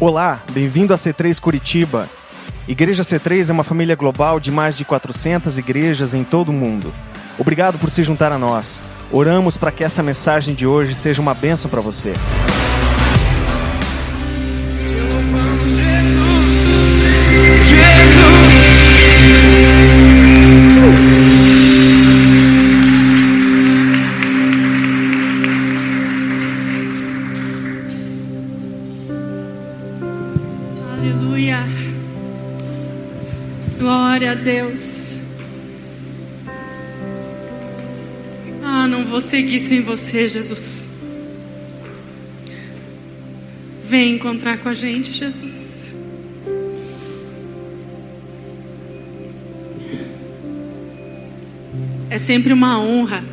Olá, bem-vindo a C3 Curitiba. Igreja C3 é uma família global de mais de 400 igrejas em todo o mundo. Obrigado por se juntar a nós. Oramos para que essa mensagem de hoje seja uma bênção para você. Seguir sem você, Jesus. Vem encontrar com a gente, Jesus. É sempre uma honra.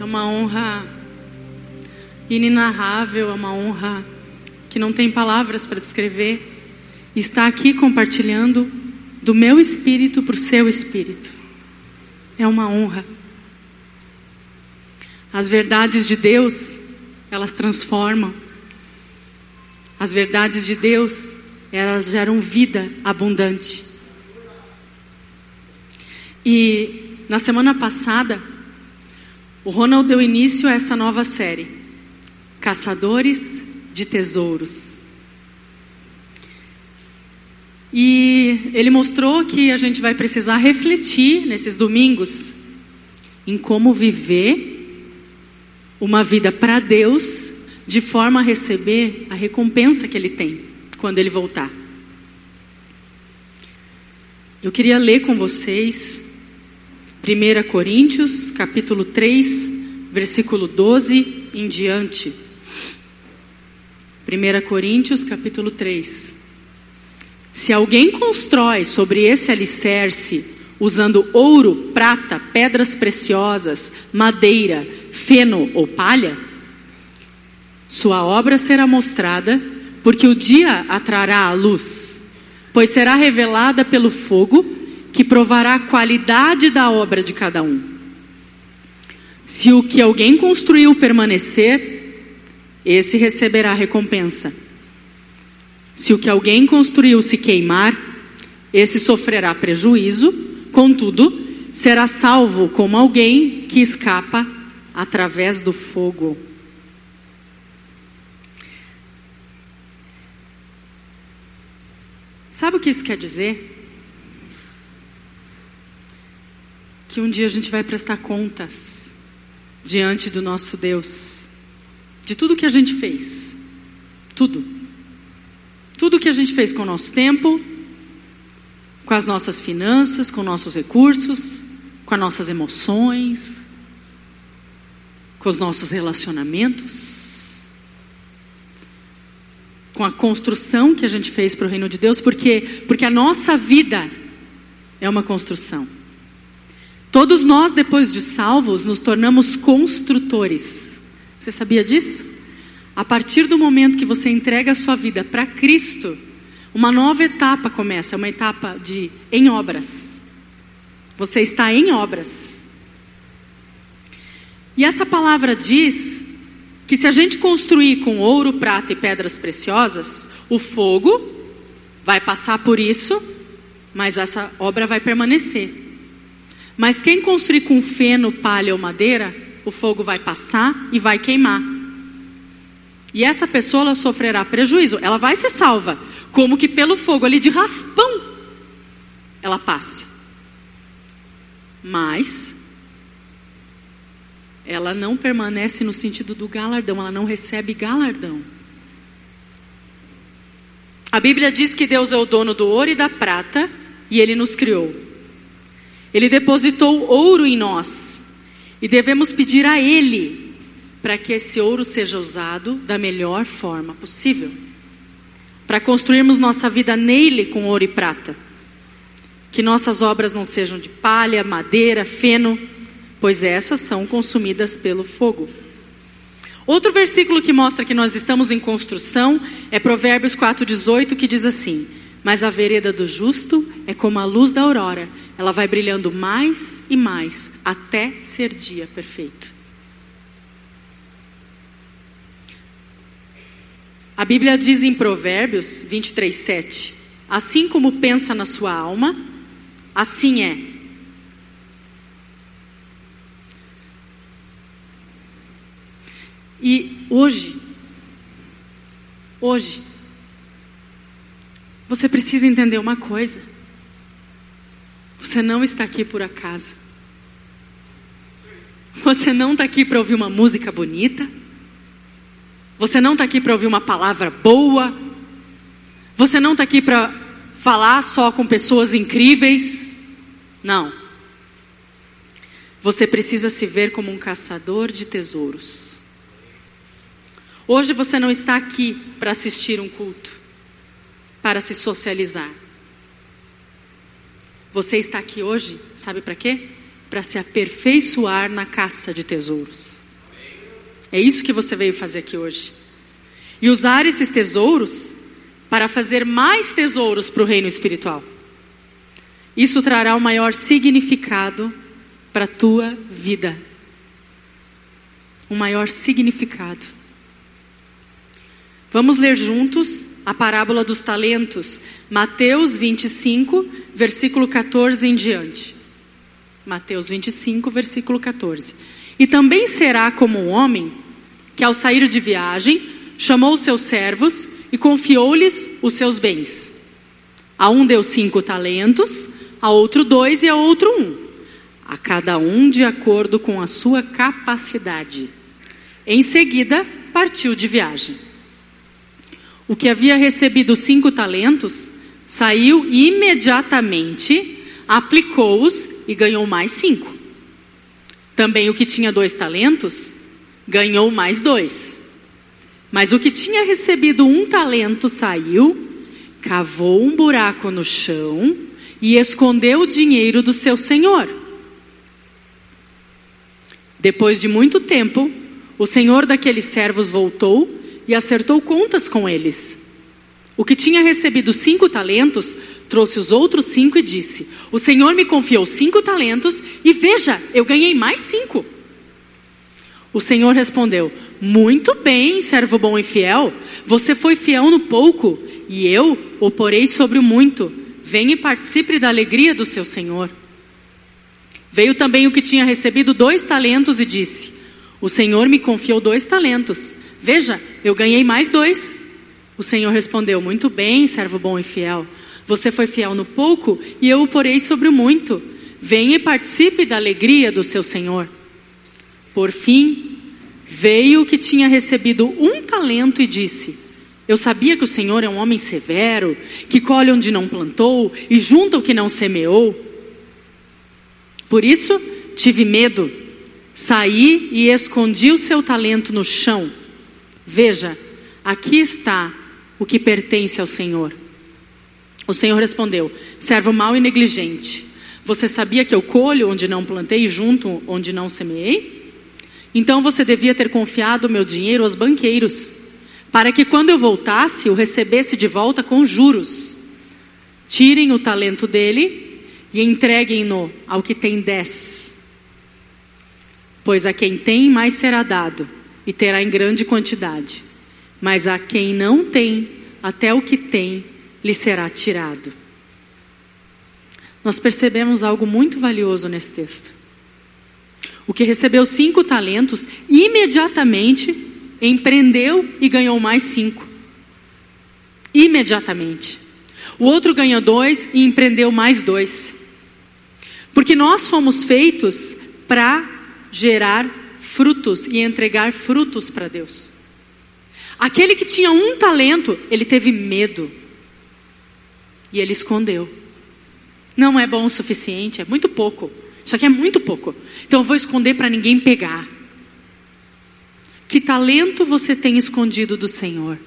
É uma honra inenarrável, é uma honra que não tem palavras para descrever, está aqui compartilhando do meu espírito para o seu espírito. É uma honra. As verdades de Deus, elas transformam. As verdades de Deus, elas geram vida abundante. E na semana passada, o Ronald deu início a essa nova série, Caçadores de tesouros. E ele mostrou que a gente vai precisar refletir nesses domingos em como viver uma vida para Deus de forma a receber a recompensa que ele tem quando ele voltar. Eu queria ler com vocês 1 Coríntios, capítulo 3, versículo 12 em diante. 1 Coríntios capítulo 3. Se alguém constrói sobre esse alicerce usando ouro, prata, pedras preciosas, madeira, feno ou palha, sua obra será mostrada, porque o dia atrará a luz, pois será revelada pelo fogo, que provará a qualidade da obra de cada um. Se o que alguém construiu permanecer, esse receberá recompensa. Se o que alguém construiu se queimar, esse sofrerá prejuízo, contudo, será salvo como alguém que escapa através do fogo. Sabe o que isso quer dizer? Que um dia a gente vai prestar contas diante do nosso Deus de tudo que a gente fez. Tudo. Tudo que a gente fez com o nosso tempo, com as nossas finanças, com nossos recursos, com as nossas emoções, com os nossos relacionamentos, com a construção que a gente fez para o reino de Deus, porque porque a nossa vida é uma construção. Todos nós, depois de salvos, nos tornamos construtores. Você sabia disso? A partir do momento que você entrega a sua vida para Cristo, uma nova etapa começa, uma etapa de em obras. Você está em obras. E essa palavra diz que se a gente construir com ouro, prata e pedras preciosas, o fogo vai passar por isso, mas essa obra vai permanecer. Mas quem construir com feno, palha ou madeira, o fogo vai passar e vai queimar. E essa pessoa ela sofrerá prejuízo. Ela vai ser salva, como que pelo fogo ali de raspão ela passe. Mas ela não permanece no sentido do galardão, ela não recebe galardão. A Bíblia diz que Deus é o dono do ouro e da prata e ele nos criou. Ele depositou ouro em nós e devemos pedir a Ele para que esse ouro seja usado da melhor forma possível. Para construirmos nossa vida nele com ouro e prata. Que nossas obras não sejam de palha, madeira, feno, pois essas são consumidas pelo fogo. Outro versículo que mostra que nós estamos em construção é Provérbios 4,18, que diz assim: Mas a vereda do justo é como a luz da aurora, ela vai brilhando mais e mais até ser dia perfeito. A Bíblia diz em Provérbios 23, 7: Assim como pensa na sua alma, assim é. E hoje, hoje, você precisa entender uma coisa. Você não está aqui por acaso. Você não está aqui para ouvir uma música bonita. Você não está aqui para ouvir uma palavra boa. Você não está aqui para falar só com pessoas incríveis. Não. Você precisa se ver como um caçador de tesouros. Hoje você não está aqui para assistir um culto para se socializar. Você está aqui hoje, sabe para quê? Para se aperfeiçoar na caça de tesouros. É isso que você veio fazer aqui hoje. E usar esses tesouros para fazer mais tesouros para o reino espiritual. Isso trará um maior significado para a tua vida. Um maior significado. Vamos ler juntos a parábola dos talentos, Mateus 25, versículo 14 em diante. Mateus 25, versículo 14. E também será como um homem que, ao sair de viagem, chamou seus servos e confiou-lhes os seus bens. A um deu cinco talentos, a outro dois e a outro um, a cada um de acordo com a sua capacidade. Em seguida, partiu de viagem. O que havia recebido cinco talentos saiu imediatamente, aplicou-os e ganhou mais cinco. Também o que tinha dois talentos ganhou mais dois. Mas o que tinha recebido um talento saiu, cavou um buraco no chão e escondeu o dinheiro do seu senhor. Depois de muito tempo, o senhor daqueles servos voltou e acertou contas com eles. O que tinha recebido cinco talentos trouxe os outros cinco e disse: O Senhor me confiou cinco talentos e veja, eu ganhei mais cinco. O Senhor respondeu: Muito bem, servo bom e fiel. Você foi fiel no pouco e eu o porei sobre o muito. Venha e participe da alegria do seu Senhor. Veio também o que tinha recebido dois talentos e disse: O Senhor me confiou dois talentos. Veja, eu ganhei mais dois. O Senhor respondeu: Muito bem, servo bom e fiel. Você foi fiel no pouco e eu o porei sobre o muito. Venha e participe da alegria do seu Senhor. Por fim, veio o que tinha recebido um talento e disse: Eu sabia que o Senhor é um homem severo, que colhe onde não plantou e junta o que não semeou. Por isso, tive medo, saí e escondi o seu talento no chão. Veja, aqui está o que pertence ao Senhor. O Senhor respondeu: servo mau e negligente. Você sabia que eu colho onde não plantei e junto onde não semeei? Então você devia ter confiado o meu dinheiro aos banqueiros, para que quando eu voltasse o recebesse de volta com juros. Tirem o talento dele e entreguem-no ao que tem dez. Pois a quem tem mais será dado e terá em grande quantidade. Mas a quem não tem, até o que tem lhe será tirado. Nós percebemos algo muito valioso nesse texto. O que recebeu cinco talentos, imediatamente empreendeu e ganhou mais cinco. Imediatamente. O outro ganhou dois e empreendeu mais dois. Porque nós fomos feitos para gerar frutos e entregar frutos para Deus. Aquele que tinha um talento, ele teve medo. E ele escondeu. Não é bom o suficiente, é muito pouco. Isso aqui é muito pouco. Então eu vou esconder para ninguém pegar. Que talento você tem escondido do Senhor?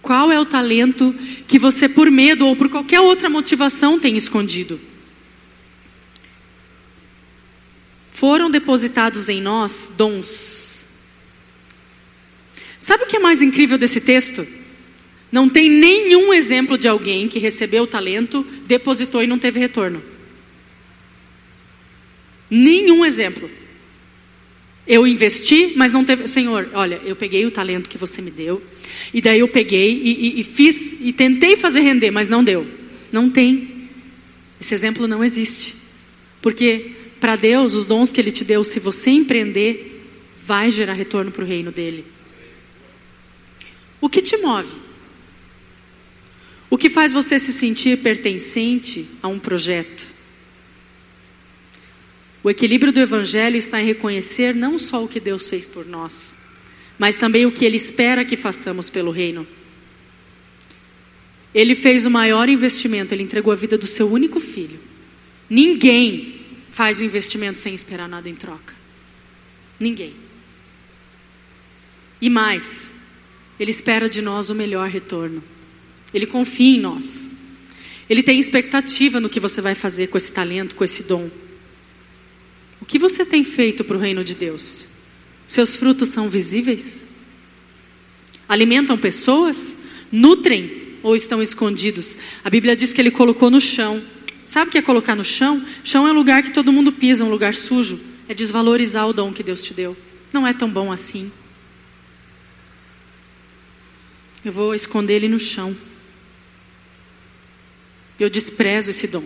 Qual é o talento que você, por medo ou por qualquer outra motivação, tem escondido? Foram depositados em nós dons. Sabe o que é mais incrível desse texto? Não tem nenhum exemplo de alguém que recebeu o talento, depositou e não teve retorno. Nenhum exemplo. Eu investi, mas não teve. Senhor, olha, eu peguei o talento que você me deu, e daí eu peguei e, e, e fiz, e tentei fazer render, mas não deu. Não tem. Esse exemplo não existe. Porque para Deus, os dons que Ele te deu, se você empreender, vai gerar retorno para o reino dele. O que te move? O que faz você se sentir pertencente a um projeto? O equilíbrio do Evangelho está em reconhecer não só o que Deus fez por nós, mas também o que Ele espera que façamos pelo reino. Ele fez o maior investimento, ele entregou a vida do seu único filho. Ninguém faz o investimento sem esperar nada em troca. Ninguém. E mais, ele espera de nós o melhor retorno. Ele confia em nós. Ele tem expectativa no que você vai fazer com esse talento, com esse dom. O que você tem feito para o reino de Deus? Seus frutos são visíveis? Alimentam pessoas? Nutrem ou estão escondidos? A Bíblia diz que ele colocou no chão. Sabe o que é colocar no chão? Chão é um lugar que todo mundo pisa, um lugar sujo. É desvalorizar o dom que Deus te deu. Não é tão bom assim. Eu vou esconder ele no chão. Eu desprezo esse dom.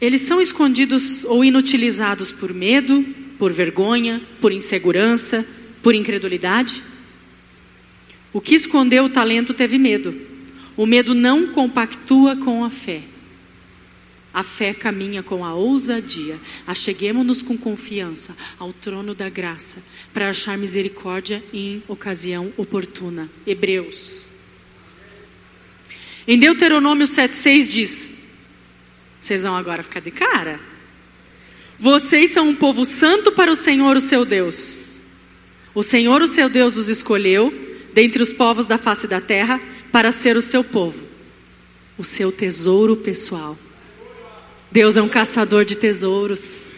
Eles são escondidos ou inutilizados por medo, por vergonha, por insegurança, por incredulidade. O que escondeu o talento teve medo. O medo não compactua com a fé. A fé caminha com a ousadia. Acheguemos-nos com confiança ao trono da graça para achar misericórdia em ocasião oportuna. Hebreus. Em Deuteronômio 7,6 diz: vocês vão agora ficar de cara. Vocês são um povo santo para o Senhor, o seu Deus. O Senhor, o seu Deus, os escolheu dentre os povos da face da terra para ser o seu povo, o seu tesouro pessoal. Deus é um caçador de tesouros.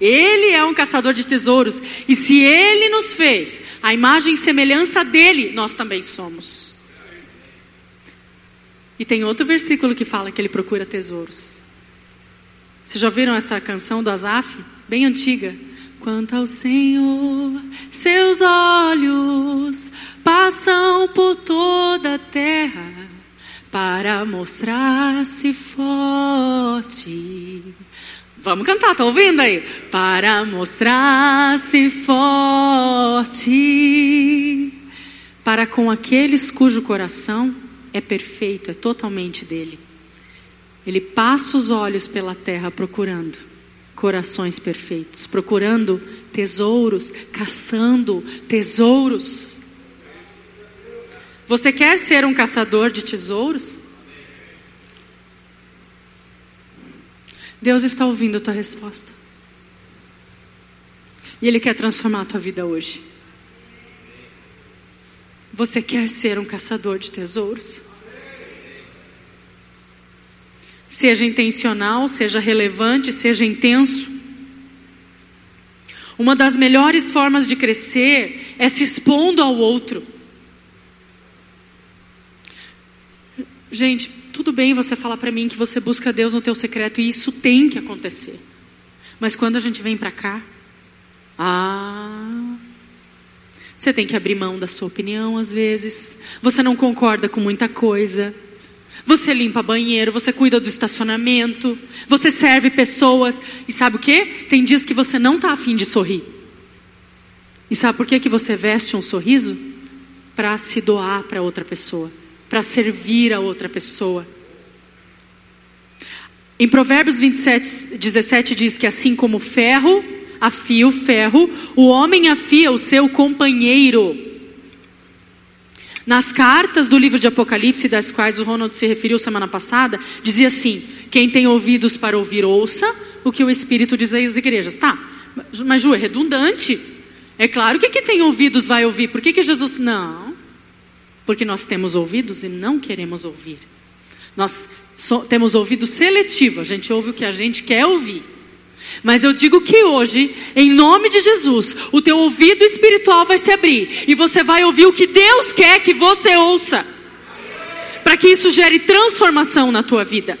Ele é um caçador de tesouros. E se ele nos fez a imagem e semelhança dele, nós também somos. E tem outro versículo que fala que ele procura tesouros. Vocês já ouviram essa canção do Azaf? Bem antiga. Quanto ao Senhor, seus olhos passam por toda a terra para mostrar-se forte. Vamos cantar, tá ouvindo aí? Para mostrar-se forte. Para com aqueles cujo coração é perfeito, é totalmente dele. Ele passa os olhos pela terra procurando corações perfeitos, procurando tesouros, caçando tesouros. Você quer ser um caçador de tesouros? Deus está ouvindo a tua resposta. E Ele quer transformar a tua vida hoje. Você quer ser um caçador de tesouros? seja intencional, seja relevante, seja intenso. Uma das melhores formas de crescer é se expondo ao outro. Gente, tudo bem você falar para mim que você busca Deus no teu secreto e isso tem que acontecer. Mas quando a gente vem para cá, ah, você tem que abrir mão da sua opinião às vezes. Você não concorda com muita coisa. Você limpa banheiro, você cuida do estacionamento, você serve pessoas. E sabe o que? Tem dias que você não está afim de sorrir. E sabe por que, que você veste um sorriso? Para se doar para outra pessoa, para servir a outra pessoa. Em Provérbios 27, 17 diz que assim como ferro afia o ferro, o homem afia o seu companheiro. Nas cartas do livro de Apocalipse, das quais o Ronald se referiu semana passada, dizia assim: quem tem ouvidos para ouvir, ouça o que o Espírito diz às igrejas. Tá, mas Ju, é redundante. É claro que quem tem ouvidos vai ouvir. Por que, que Jesus. Não. Porque nós temos ouvidos e não queremos ouvir. Nós so, temos ouvido seletivo, a gente ouve o que a gente quer ouvir. Mas eu digo que hoje, em nome de Jesus, o teu ouvido espiritual vai se abrir e você vai ouvir o que Deus quer que você ouça. Para que isso gere transformação na tua vida.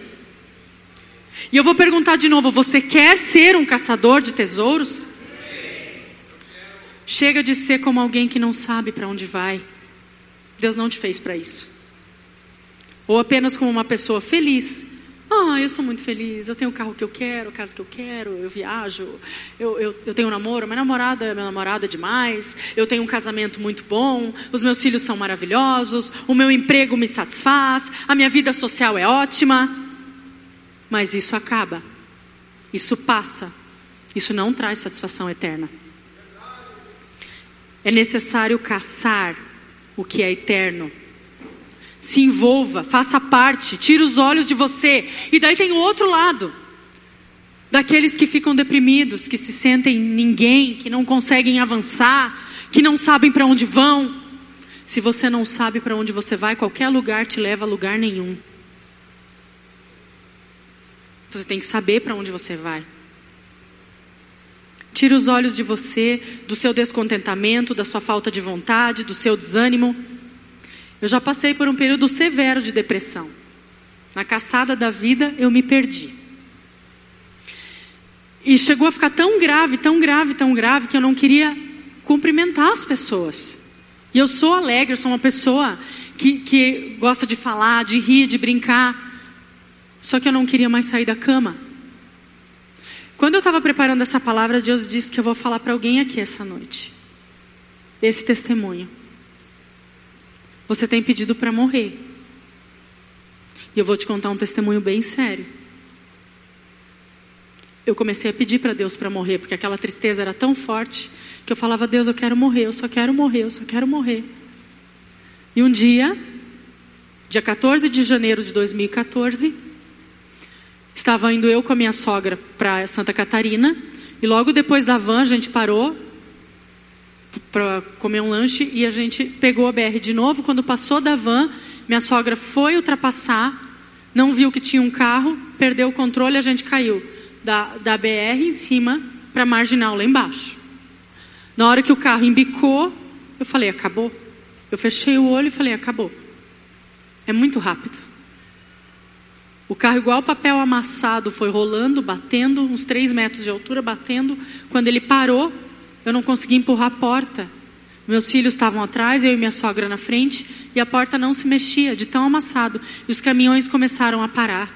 E eu vou perguntar de novo: você quer ser um caçador de tesouros? Chega de ser como alguém que não sabe para onde vai. Deus não te fez para isso. Ou apenas como uma pessoa feliz. Ah, eu sou muito feliz, eu tenho o carro que eu quero, a casa que eu quero, eu viajo, eu, eu, eu tenho um namoro, minha namorada, minha namorada é demais, eu tenho um casamento muito bom, os meus filhos são maravilhosos, o meu emprego me satisfaz, a minha vida social é ótima. Mas isso acaba, isso passa, isso não traz satisfação eterna. É necessário caçar o que é eterno. Se envolva, faça parte, tire os olhos de você. E daí tem o outro lado. Daqueles que ficam deprimidos, que se sentem ninguém, que não conseguem avançar, que não sabem para onde vão. Se você não sabe para onde você vai, qualquer lugar te leva a lugar nenhum. Você tem que saber para onde você vai. Tire os olhos de você, do seu descontentamento, da sua falta de vontade, do seu desânimo. Eu já passei por um período severo de depressão. Na caçada da vida, eu me perdi. E chegou a ficar tão grave, tão grave, tão grave, que eu não queria cumprimentar as pessoas. E eu sou alegre, eu sou uma pessoa que, que gosta de falar, de rir, de brincar. Só que eu não queria mais sair da cama. Quando eu estava preparando essa palavra, Deus disse que eu vou falar para alguém aqui essa noite. Esse testemunho. Você tem pedido para morrer. E eu vou te contar um testemunho bem sério. Eu comecei a pedir para Deus para morrer, porque aquela tristeza era tão forte que eu falava: Deus, eu quero morrer, eu só quero morrer, eu só quero morrer. E um dia, dia 14 de janeiro de 2014, Estava indo eu com a minha sogra para Santa Catarina e logo depois da van a gente parou para comer um lanche e a gente pegou a BR de novo. Quando passou da van, minha sogra foi ultrapassar, não viu que tinha um carro, perdeu o controle, a gente caiu da, da BR em cima para a marginal lá embaixo. Na hora que o carro embicou, eu falei: acabou. Eu fechei o olho e falei: acabou. É muito rápido. O carro, igual papel amassado, foi rolando, batendo, uns três metros de altura, batendo. Quando ele parou, eu não consegui empurrar a porta. Meus filhos estavam atrás, eu e minha sogra na frente, e a porta não se mexia, de tão amassado. E os caminhões começaram a parar.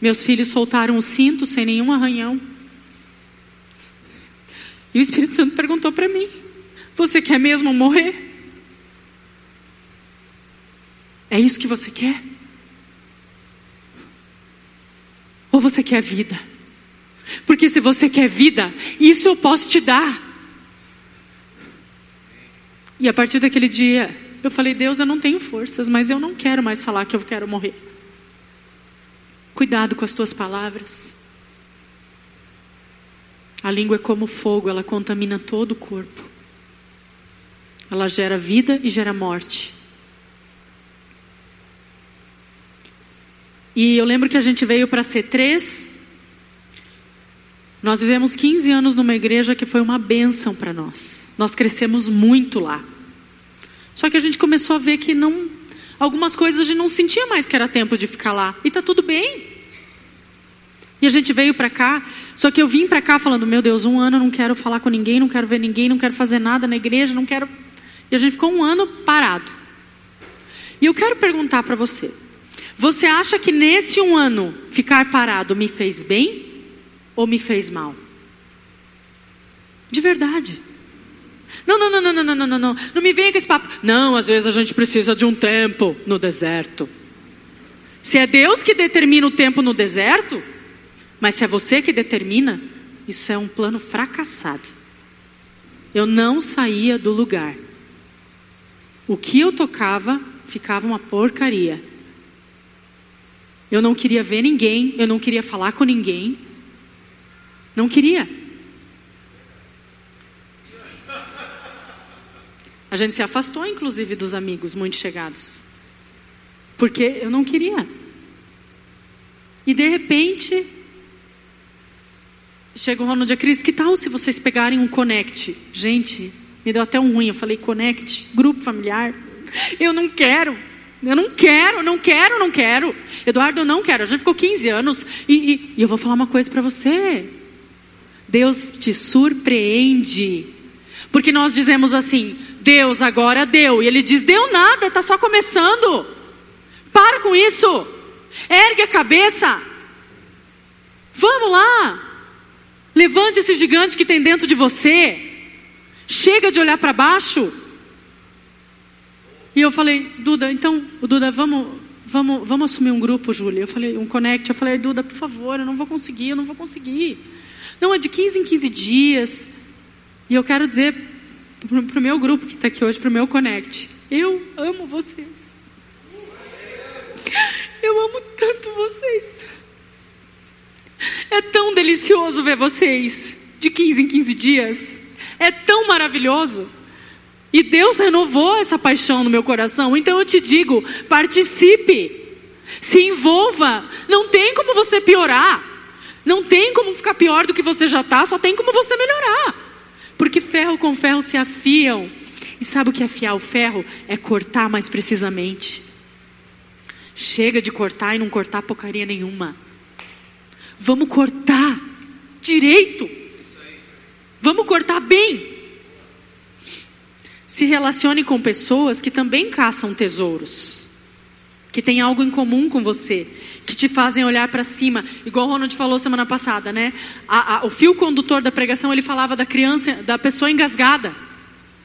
Meus filhos soltaram o cinto sem nenhum arranhão. E o Espírito Santo perguntou para mim: Você quer mesmo morrer? É isso que você quer? Ou você quer vida? Porque se você quer vida, isso eu posso te dar. E a partir daquele dia, eu falei: Deus, eu não tenho forças, mas eu não quero mais falar que eu quero morrer. Cuidado com as tuas palavras. A língua é como fogo, ela contamina todo o corpo. Ela gera vida e gera morte. E eu lembro que a gente veio para C3. Nós vivemos 15 anos numa igreja que foi uma bênção para nós. Nós crescemos muito lá. Só que a gente começou a ver que não, algumas coisas a gente não sentia mais que era tempo de ficar lá. E tá tudo bem. E a gente veio para cá, só que eu vim para cá falando: "Meu Deus, um ano eu não quero falar com ninguém, não quero ver ninguém, não quero fazer nada na igreja, não quero". E a gente ficou um ano parado. E eu quero perguntar para você: você acha que nesse um ano ficar parado me fez bem ou me fez mal? De verdade. Não, não, não, não, não, não, não, não. Não me venha com esse papo. Não, às vezes a gente precisa de um tempo no deserto. Se é Deus que determina o tempo no deserto, mas se é você que determina, isso é um plano fracassado. Eu não saía do lugar. O que eu tocava ficava uma porcaria. Eu não queria ver ninguém, eu não queria falar com ninguém. Não queria. A gente se afastou, inclusive, dos amigos muito chegados. Porque eu não queria. E de repente, chega o Ronald e Cris, que tal se vocês pegarem um connect? Gente, me deu até um ruim, eu falei connect, grupo familiar. Eu não quero. Eu não quero, não quero, não quero. Eduardo, eu não quero. Já ficou 15 anos. E, e, e eu vou falar uma coisa para você. Deus te surpreende. Porque nós dizemos assim: Deus agora deu. E Ele diz: Deu nada, está só começando. Para com isso. Ergue a cabeça. Vamos lá. Levante esse gigante que tem dentro de você. Chega de olhar para baixo. E eu falei, Duda, então, Duda, vamos, vamos, vamos assumir um grupo, Júlia. Eu falei, um connect. Eu falei, Duda, por favor, eu não vou conseguir, eu não vou conseguir. Não, é de 15 em 15 dias. E eu quero dizer para o meu grupo que está aqui hoje, para o meu connect, eu amo vocês. Eu amo tanto vocês. É tão delicioso ver vocês de 15 em 15 dias. É tão maravilhoso. E Deus renovou essa paixão no meu coração. Então eu te digo: participe, se envolva. Não tem como você piorar. Não tem como ficar pior do que você já está, só tem como você melhorar. Porque ferro com ferro se afiam. E sabe o que é afiar o ferro? É cortar mais precisamente. Chega de cortar e não cortar porcaria nenhuma. Vamos cortar direito. Vamos cortar bem. Se relacione com pessoas que também caçam tesouros, que têm algo em comum com você, que te fazem olhar para cima, igual o Ronald falou semana passada, né? A, a, o fio condutor da pregação ele falava da criança, da pessoa engasgada,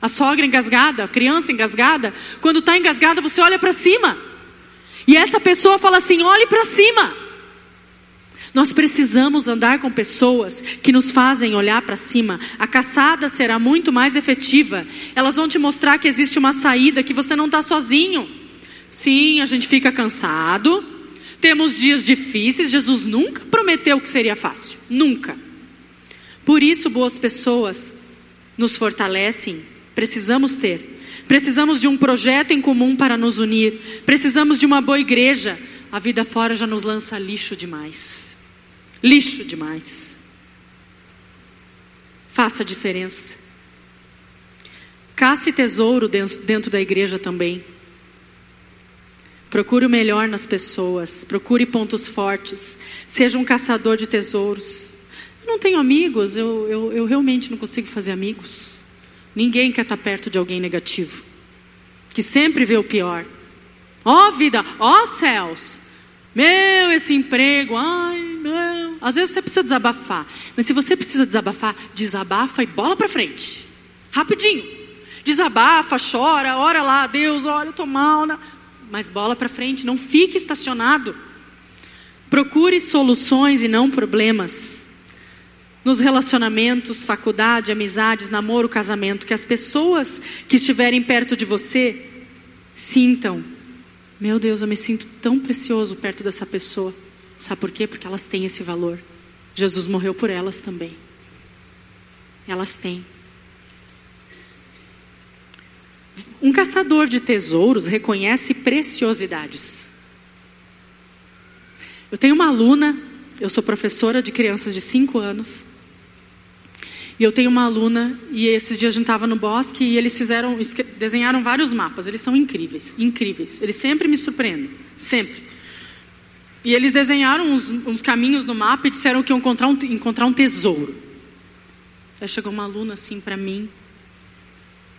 a sogra engasgada, a criança engasgada. Quando está engasgada, você olha para cima, e essa pessoa fala assim: olhe para cima. Nós precisamos andar com pessoas que nos fazem olhar para cima. A caçada será muito mais efetiva. Elas vão te mostrar que existe uma saída, que você não está sozinho. Sim, a gente fica cansado. Temos dias difíceis. Jesus nunca prometeu que seria fácil. Nunca. Por isso, boas pessoas nos fortalecem. Precisamos ter. Precisamos de um projeto em comum para nos unir. Precisamos de uma boa igreja. A vida fora já nos lança lixo demais lixo demais. Faça a diferença. Casse tesouro dentro da igreja também. Procure o melhor nas pessoas. Procure pontos fortes. Seja um caçador de tesouros. Eu não tenho amigos, eu, eu, eu realmente não consigo fazer amigos. Ninguém quer estar perto de alguém negativo, que sempre vê o pior. Ó oh, vida, ó oh, céus, meu, esse emprego, ai, meu. Às vezes você precisa desabafar. Mas se você precisa desabafar, desabafa e bola para frente. Rapidinho. Desabafa, chora, ora lá, Deus, olha, eu tô mal. Né? Mas bola para frente, não fique estacionado. Procure soluções e não problemas. Nos relacionamentos, faculdade, amizades, namoro, casamento, que as pessoas que estiverem perto de você sintam meu Deus, eu me sinto tão precioso perto dessa pessoa. Sabe por quê? Porque elas têm esse valor. Jesus morreu por elas também. Elas têm. Um caçador de tesouros reconhece preciosidades. Eu tenho uma aluna, eu sou professora de crianças de 5 anos. E eu tenho uma aluna, e esses dias a gente estava no bosque e eles fizeram, desenharam vários mapas. Eles são incríveis, incríveis. Eles sempre me surpreendem, sempre. E eles desenharam uns, uns caminhos no mapa e disseram que iam encontrar um, encontrar um tesouro. Aí chegou uma aluna assim para mim,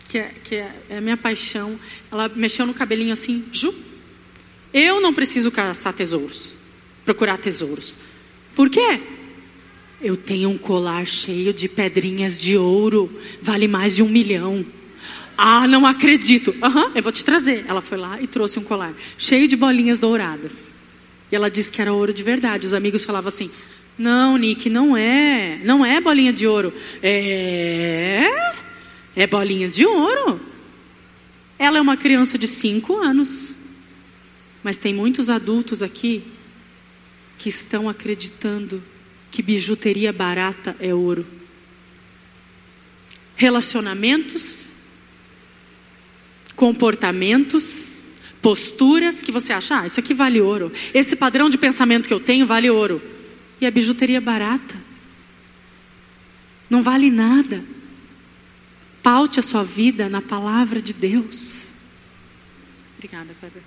que, é, que é, é a minha paixão. Ela mexeu no cabelinho assim, Ju, eu não preciso caçar tesouros, procurar tesouros. Por quê? Eu tenho um colar cheio de pedrinhas de ouro, vale mais de um milhão. Ah, não acredito. Aham, uhum, eu vou te trazer. Ela foi lá e trouxe um colar cheio de bolinhas douradas. E ela disse que era ouro de verdade. Os amigos falavam assim: Não, Nick, não é. Não é bolinha de ouro. É. É bolinha de ouro. Ela é uma criança de cinco anos. Mas tem muitos adultos aqui que estão acreditando que bijuteria barata é ouro. Relacionamentos, comportamentos, Posturas que você acha, ah, isso aqui vale ouro. Esse padrão de pensamento que eu tenho vale ouro. E a bijuteria é barata. Não vale nada. Paute a sua vida na palavra de Deus. Obrigada, Kleber.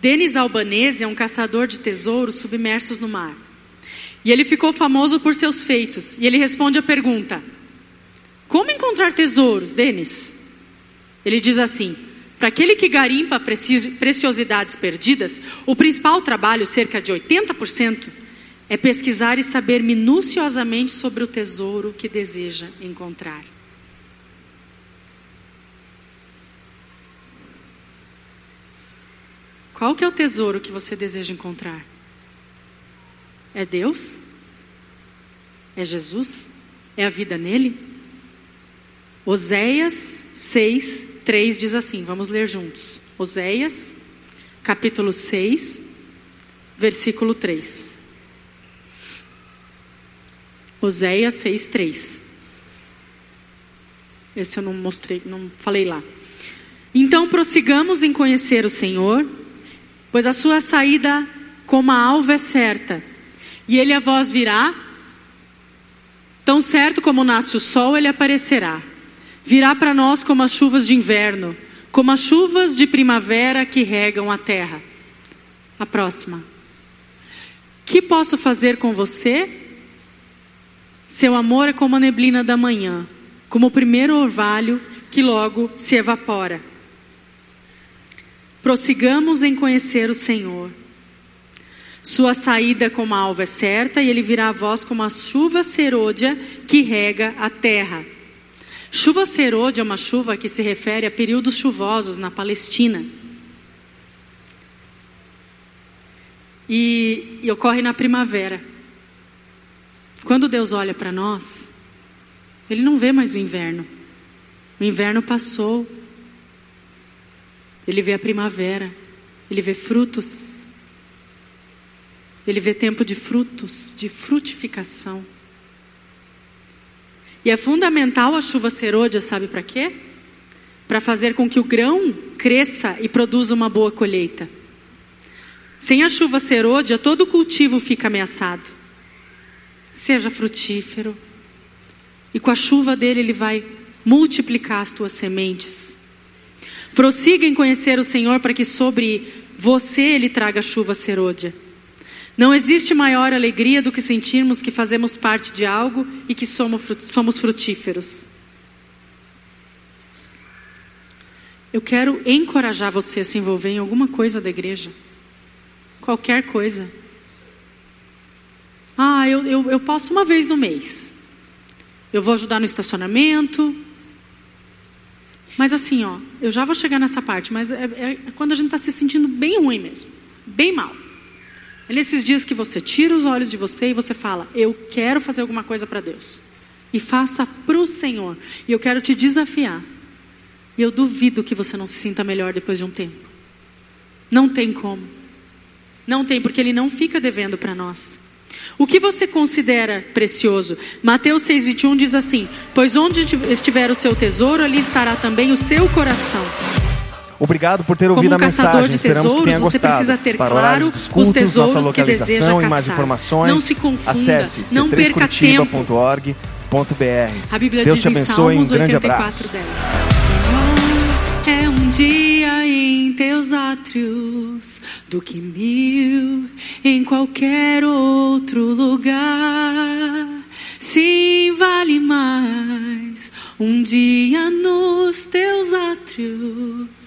Denis Albanese é um caçador de tesouros submersos no mar. E ele ficou famoso por seus feitos. E ele responde a pergunta: Como encontrar tesouros, Denis? Ele diz assim: Para aquele que garimpa preciosidades perdidas, o principal trabalho, cerca de 80%, é pesquisar e saber minuciosamente sobre o tesouro que deseja encontrar. Qual que é o tesouro que você deseja encontrar? É Deus? É Jesus? É a vida nele? Oséias 6, 3 diz assim, vamos ler juntos. Oséias, capítulo 6, versículo 3. Oséias 6, 3. Esse eu não mostrei, não falei lá. Então prossigamos em conhecer o Senhor pois a sua saída como a alva é certa, e ele a vós virá, tão certo como nasce o sol, ele aparecerá. Virá para nós como as chuvas de inverno, como as chuvas de primavera que regam a terra. A próxima. Que posso fazer com você? Seu amor é como a neblina da manhã, como o primeiro orvalho que logo se evapora. Prossigamos em conhecer o Senhor. Sua saída como alva é certa, e ele virá a vós como a chuva serôdia que rega a terra. Chuva serôdia é uma chuva que se refere a períodos chuvosos na Palestina. E, e ocorre na primavera. Quando Deus olha para nós, Ele não vê mais o inverno. O inverno passou, ele vê a primavera, ele vê frutos, ele vê tempo de frutos, de frutificação. E é fundamental a chuva serôdia, sabe para quê? Para fazer com que o grão cresça e produza uma boa colheita. Sem a chuva serôdia, todo cultivo fica ameaçado. Seja frutífero. E com a chuva dele, ele vai multiplicar as tuas sementes. Prossiga em conhecer o Senhor para que sobre você ele traga chuva serôdia. Não existe maior alegria do que sentirmos que fazemos parte de algo e que somos frutíferos. Eu quero encorajar você a se envolver em alguma coisa da igreja. Qualquer coisa. Ah, eu, eu, eu posso uma vez no mês. Eu vou ajudar no estacionamento, mas assim, ó, eu já vou chegar nessa parte, mas é, é quando a gente está se sentindo bem ruim mesmo, bem mal. É nesses dias que você tira os olhos de você e você fala: Eu quero fazer alguma coisa para Deus. E faça para o Senhor. E eu quero te desafiar. E eu duvido que você não se sinta melhor depois de um tempo. Não tem como. Não tem, porque Ele não fica devendo para nós. O que você considera precioso? Mateus 6,21 diz assim: Pois onde estiver o seu tesouro, ali estará também o seu coração. Obrigado por ter ouvido Como um a mensagem. Esperamos tesouros, que tenha você gostado. precisa ter Para claro dos os cultos, tesouros nossa localização e mais informações, Não se confunda, acesse não perca tempo. c3curitiba.org.br. A Bíblia Deus diz te abençoe, em um Salmos grande 84, abraço. 10. É um dia em teus átrios do que mil em qualquer outro lugar. Sim, vale mais um dia nos teus átrios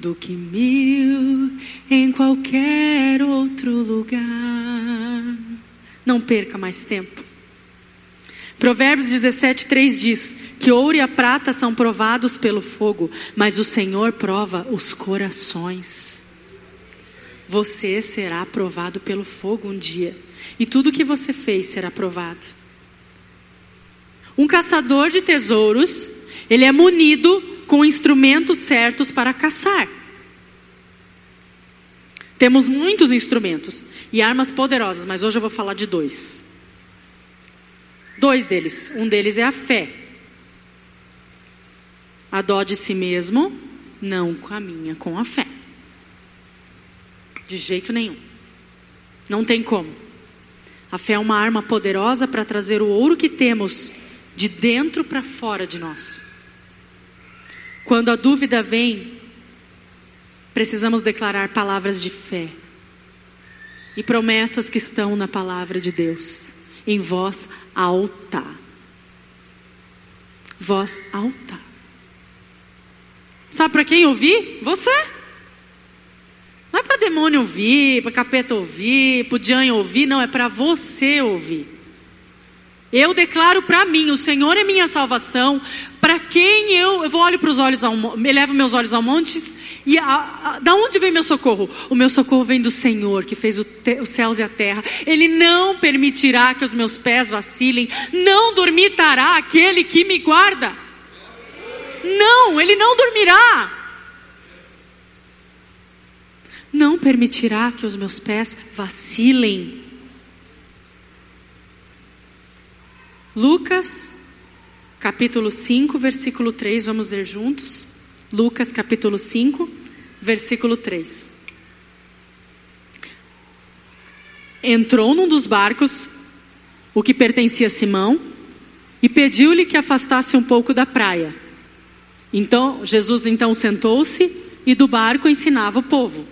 do que mil em qualquer outro lugar. Não perca mais tempo. Provérbios 17, 3 diz que ouro e a prata são provados pelo fogo, mas o Senhor prova os corações. Você será provado pelo fogo um dia, e tudo que você fez será provado. Um caçador de tesouros, ele é munido com instrumentos certos para caçar. Temos muitos instrumentos e armas poderosas, mas hoje eu vou falar de dois. Dois deles. Um deles é a fé. A dó de si mesmo não caminha com a fé. De jeito nenhum. Não tem como. A fé é uma arma poderosa para trazer o ouro que temos de dentro para fora de nós. Quando a dúvida vem, precisamos declarar palavras de fé e promessas que estão na palavra de Deus, em voz alta. Voz alta. Sabe para quem ouvir? Você. Não é para demônio ouvir, para capeta ouvir, para o Dian ouvir, não, é para você ouvir. Eu declaro para mim, o Senhor é minha salvação. Para quem eu, eu vou olho para os olhos, ao, elevo meus olhos ao monte e a, a, da onde vem meu socorro? O meu socorro vem do Senhor que fez te, os céus e a terra. Ele não permitirá que os meus pés vacilem. Não dormitará aquele que me guarda. Não, ele não dormirá. Não permitirá que os meus pés vacilem. Lucas, capítulo 5, versículo 3, vamos ler juntos. Lucas, capítulo 5, versículo 3. Entrou num dos barcos, o que pertencia a Simão, e pediu-lhe que afastasse um pouco da praia. Então, Jesus então sentou-se e do barco ensinava o povo.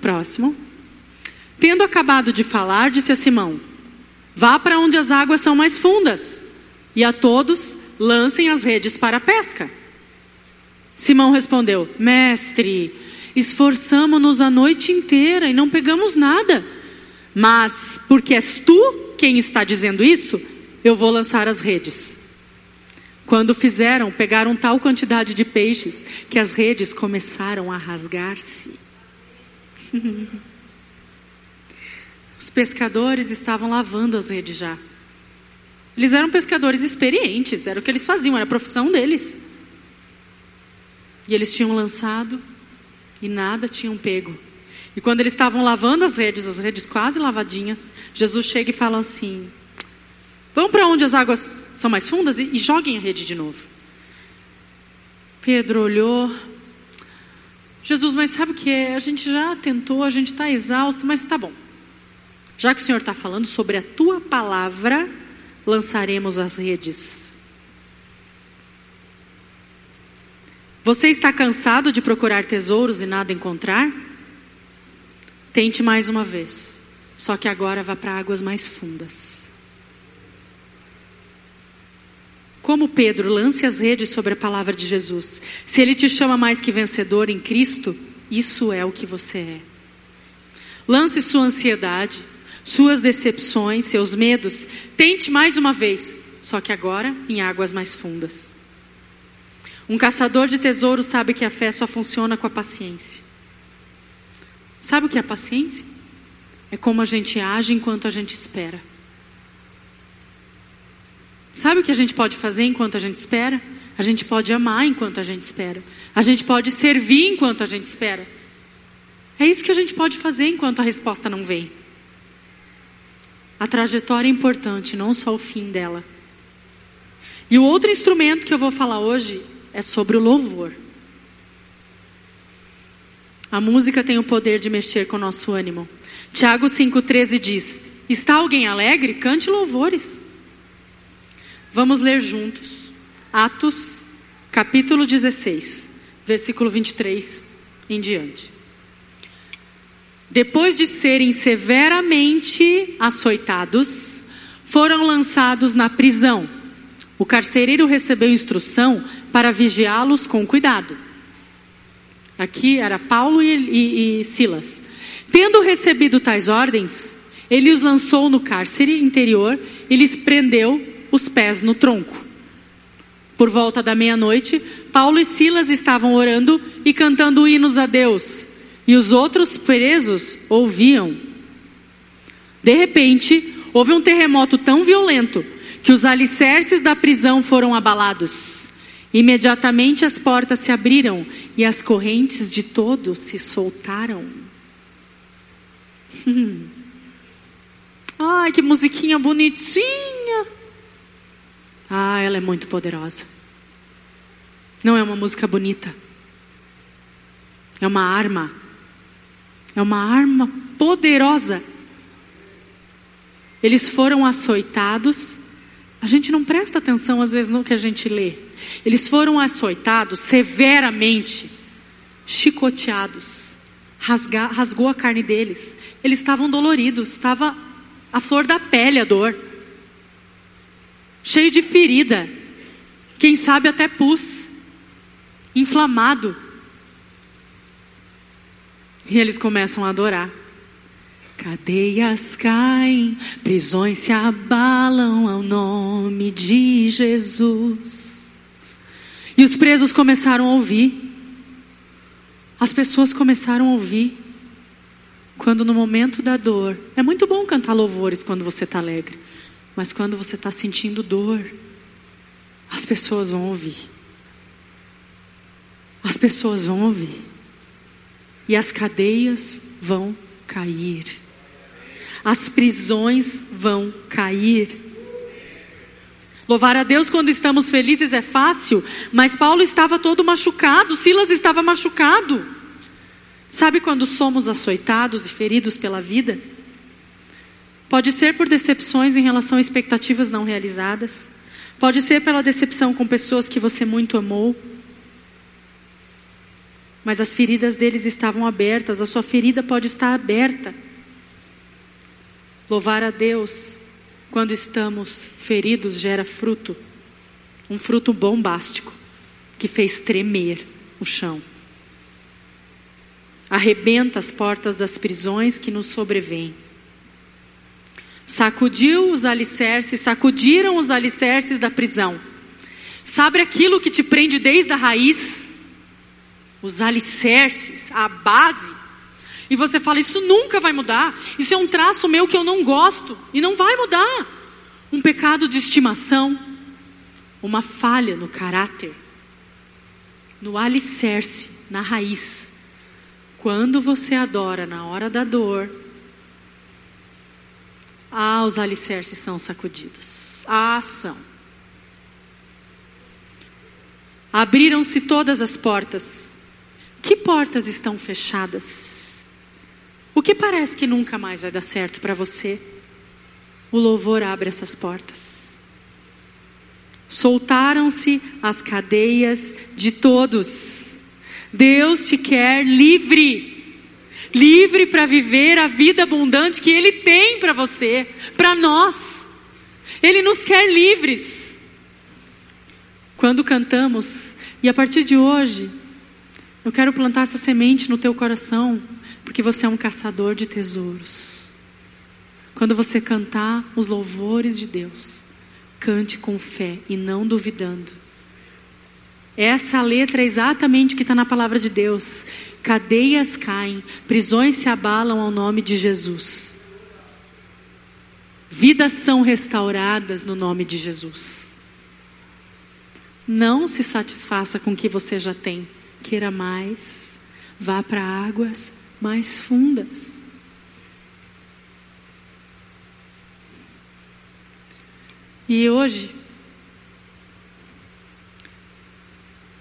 Próximo. Tendo acabado de falar, disse a Simão: Vá para onde as águas são mais fundas, e a todos lancem as redes para a pesca. Simão respondeu: Mestre, esforçamo-nos a noite inteira e não pegamos nada. Mas, porque és tu quem está dizendo isso, eu vou lançar as redes. Quando fizeram, pegaram tal quantidade de peixes que as redes começaram a rasgar-se. Os pescadores estavam lavando as redes já. Eles eram pescadores experientes, era o que eles faziam, era a profissão deles. E eles tinham lançado e nada tinham pego. E quando eles estavam lavando as redes, as redes quase lavadinhas, Jesus chega e fala assim: Vão para onde as águas são mais fundas e, e joguem a rede de novo. Pedro olhou. Jesus, mas sabe o que é? A gente já tentou, a gente está exausto, mas está bom. Já que o Senhor está falando sobre a tua palavra, lançaremos as redes. Você está cansado de procurar tesouros e nada encontrar? Tente mais uma vez, só que agora vá para águas mais fundas. Como Pedro, lance as redes sobre a palavra de Jesus. Se ele te chama mais que vencedor em Cristo, isso é o que você é. Lance sua ansiedade, suas decepções, seus medos. Tente mais uma vez, só que agora em águas mais fundas. Um caçador de tesouros sabe que a fé só funciona com a paciência. Sabe o que é paciência? É como a gente age enquanto a gente espera. Sabe o que a gente pode fazer enquanto a gente espera? A gente pode amar enquanto a gente espera. A gente pode servir enquanto a gente espera. É isso que a gente pode fazer enquanto a resposta não vem. A trajetória é importante, não só o fim dela. E o outro instrumento que eu vou falar hoje é sobre o louvor. A música tem o poder de mexer com o nosso ânimo. Tiago 5,13 diz: Está alguém alegre? Cante louvores. Vamos ler juntos. Atos, capítulo 16, versículo 23 em diante. Depois de serem severamente açoitados, foram lançados na prisão. O carcereiro recebeu instrução para vigiá-los com cuidado. Aqui era Paulo e, e, e Silas. Tendo recebido tais ordens, ele os lançou no cárcere interior e lhes prendeu os pés no tronco. Por volta da meia-noite, Paulo e Silas estavam orando e cantando hinos a Deus e os outros presos ouviam. De repente, houve um terremoto tão violento que os alicerces da prisão foram abalados. Imediatamente as portas se abriram e as correntes de todos se soltaram. Ai, que musiquinha bonitinha. Ah, ela é muito poderosa. Não é uma música bonita. É uma arma é uma arma poderosa. Eles foram açoitados. A gente não presta atenção às vezes no que a gente lê. Eles foram açoitados severamente. chicoteados, rasga, rasgou a carne deles. Eles estavam doloridos, estava a flor da pele a dor, cheio de ferida, quem sabe até pus, inflamado. E eles começam a adorar. Cadeias caem, prisões se abalam ao nome de Jesus. E os presos começaram a ouvir. As pessoas começaram a ouvir. Quando no momento da dor, é muito bom cantar louvores quando você está alegre, mas quando você está sentindo dor, as pessoas vão ouvir. As pessoas vão ouvir. E as cadeias vão cair. As prisões vão cair. Louvar a Deus quando estamos felizes é fácil, mas Paulo estava todo machucado, Silas estava machucado. Sabe quando somos açoitados e feridos pela vida? Pode ser por decepções em relação a expectativas não realizadas, pode ser pela decepção com pessoas que você muito amou, mas as feridas deles estavam abertas, a sua ferida pode estar aberta. Louvar a Deus quando estamos feridos gera fruto, um fruto bombástico que fez tremer o chão. Arrebenta as portas das prisões que nos sobrevêm. Sacudiu os alicerces, sacudiram os alicerces da prisão. Sabe aquilo que te prende desde a raiz? Os alicerces, a base. E você fala: Isso nunca vai mudar. Isso é um traço meu que eu não gosto. E não vai mudar um pecado de estimação, uma falha no caráter, no alicerce, na raiz. Quando você adora na hora da dor, ah, os alicerces são sacudidos. Ah, são. Abriram-se todas as portas. Que portas estão fechadas? O que parece que nunca mais vai dar certo para você? o louvor abre essas portas. Soltaram-se as cadeias de todos. Deus te quer livre. Livre para viver a vida abundante que Ele tem para você, para nós. Ele nos quer livres. Quando cantamos, e a partir de hoje, eu quero plantar essa semente no teu coração, porque você é um caçador de tesouros. Quando você cantar os louvores de Deus, cante com fé e não duvidando. Essa letra é exatamente o que está na palavra de Deus. Cadeias caem, prisões se abalam ao nome de Jesus. Vidas são restauradas no nome de Jesus. Não se satisfaça com o que você já tem. Queira mais. Vá para águas mais fundas. E hoje,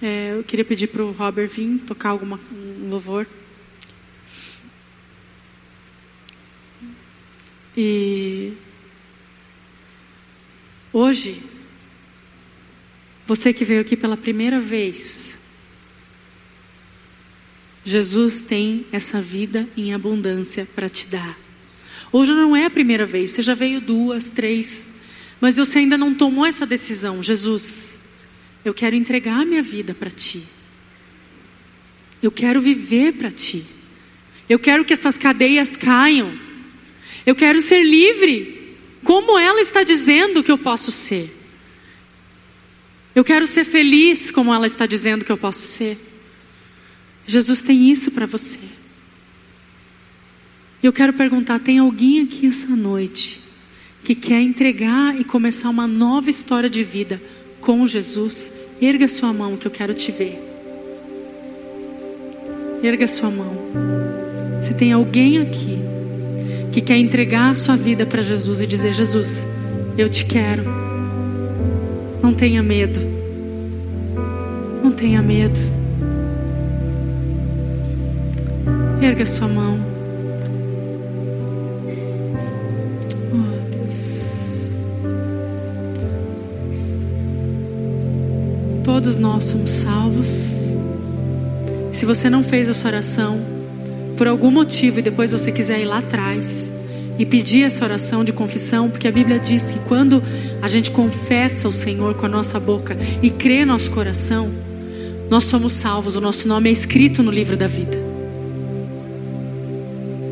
é, eu queria pedir para o Robert vir tocar alguma, um louvor. E hoje, você que veio aqui pela primeira vez, Jesus tem essa vida em abundância para te dar. Hoje não é a primeira vez, você já veio duas, três, mas você ainda não tomou essa decisão, Jesus. Eu quero entregar a minha vida para ti. Eu quero viver para ti. Eu quero que essas cadeias caiam. Eu quero ser livre, como ela está dizendo que eu posso ser. Eu quero ser feliz, como ela está dizendo que eu posso ser. Jesus tem isso para você. Eu quero perguntar: tem alguém aqui essa noite que quer entregar e começar uma nova história de vida com Jesus, erga sua mão que eu quero te ver. Erga sua mão. Se tem alguém aqui que quer entregar a sua vida para Jesus e dizer: Jesus, eu te quero. Não tenha medo. Não tenha medo. Erga sua mão. Todos nós somos salvos, Se você não fez essa oração, por algum motivo, e depois você quiser ir lá atrás e pedir essa oração de confissão, porque a Bíblia diz que quando a gente confessa o Senhor com a nossa boca e crê no nosso coração, nós somos salvos, o nosso nome é escrito no livro da vida.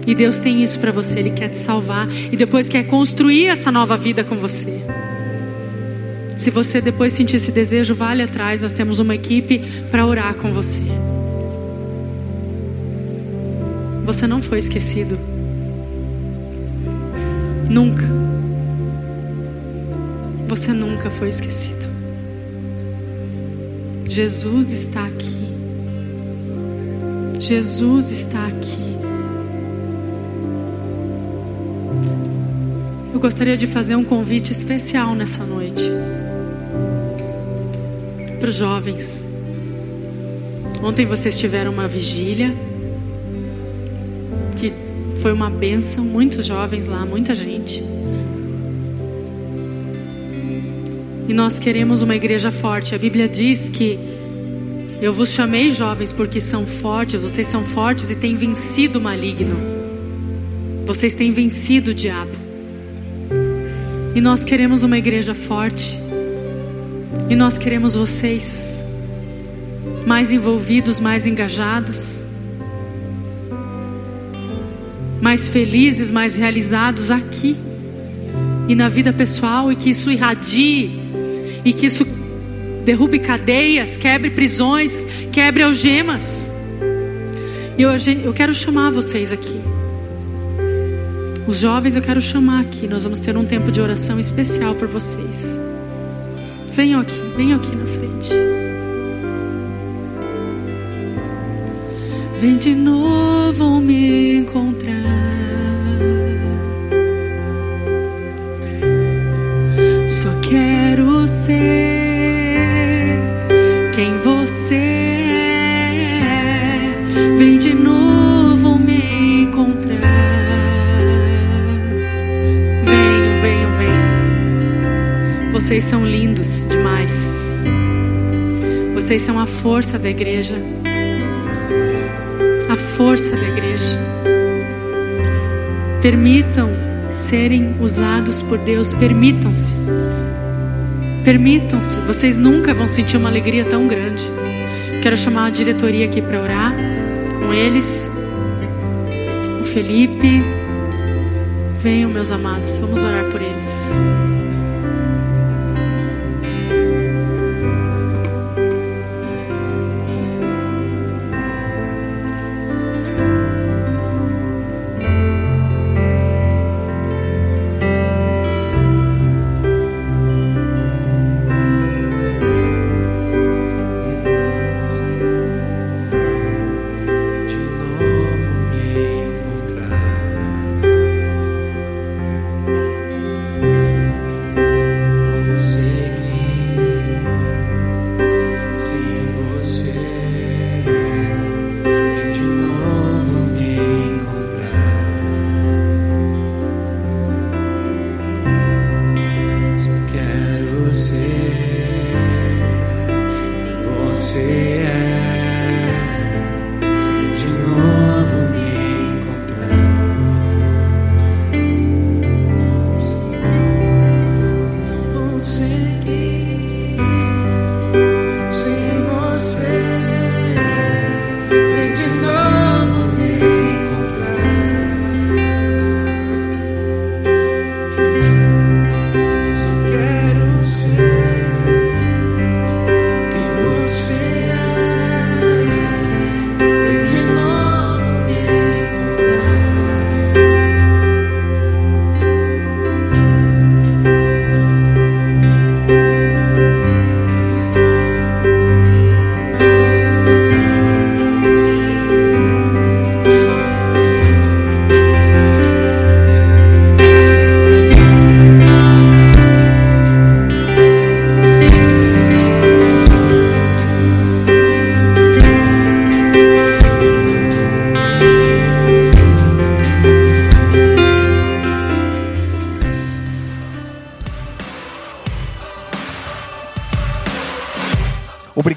E Deus tem isso para você, Ele quer te salvar e depois quer construir essa nova vida com você. Se você depois sentir esse desejo, vale atrás, nós temos uma equipe para orar com você. Você não foi esquecido. Nunca. Você nunca foi esquecido. Jesus está aqui. Jesus está aqui. Gostaria de fazer um convite especial nessa noite para os jovens. Ontem vocês tiveram uma vigília que foi uma benção, muitos jovens lá, muita gente. E nós queremos uma igreja forte. A Bíblia diz que eu vos chamei jovens porque são fortes, vocês são fortes e têm vencido o maligno. Vocês têm vencido o diabo. E nós queremos uma igreja forte. E nós queremos vocês mais envolvidos, mais engajados, mais felizes, mais realizados aqui e na vida pessoal e que isso irradie e que isso derrube cadeias, quebre prisões, quebre algemas. E eu, eu quero chamar vocês aqui. Os jovens eu quero chamar aqui. Nós vamos ter um tempo de oração especial por vocês. Venham aqui, venham aqui na frente. Vem de novo me encontrar. Só quero ser Vocês são lindos demais. Vocês são a força da igreja. A força da igreja. Permitam serem usados por Deus. Permitam-se. Permitam-se. Vocês nunca vão sentir uma alegria tão grande. Quero chamar a diretoria aqui para orar com eles. O Felipe. Venham, meus amados. Vamos orar por eles.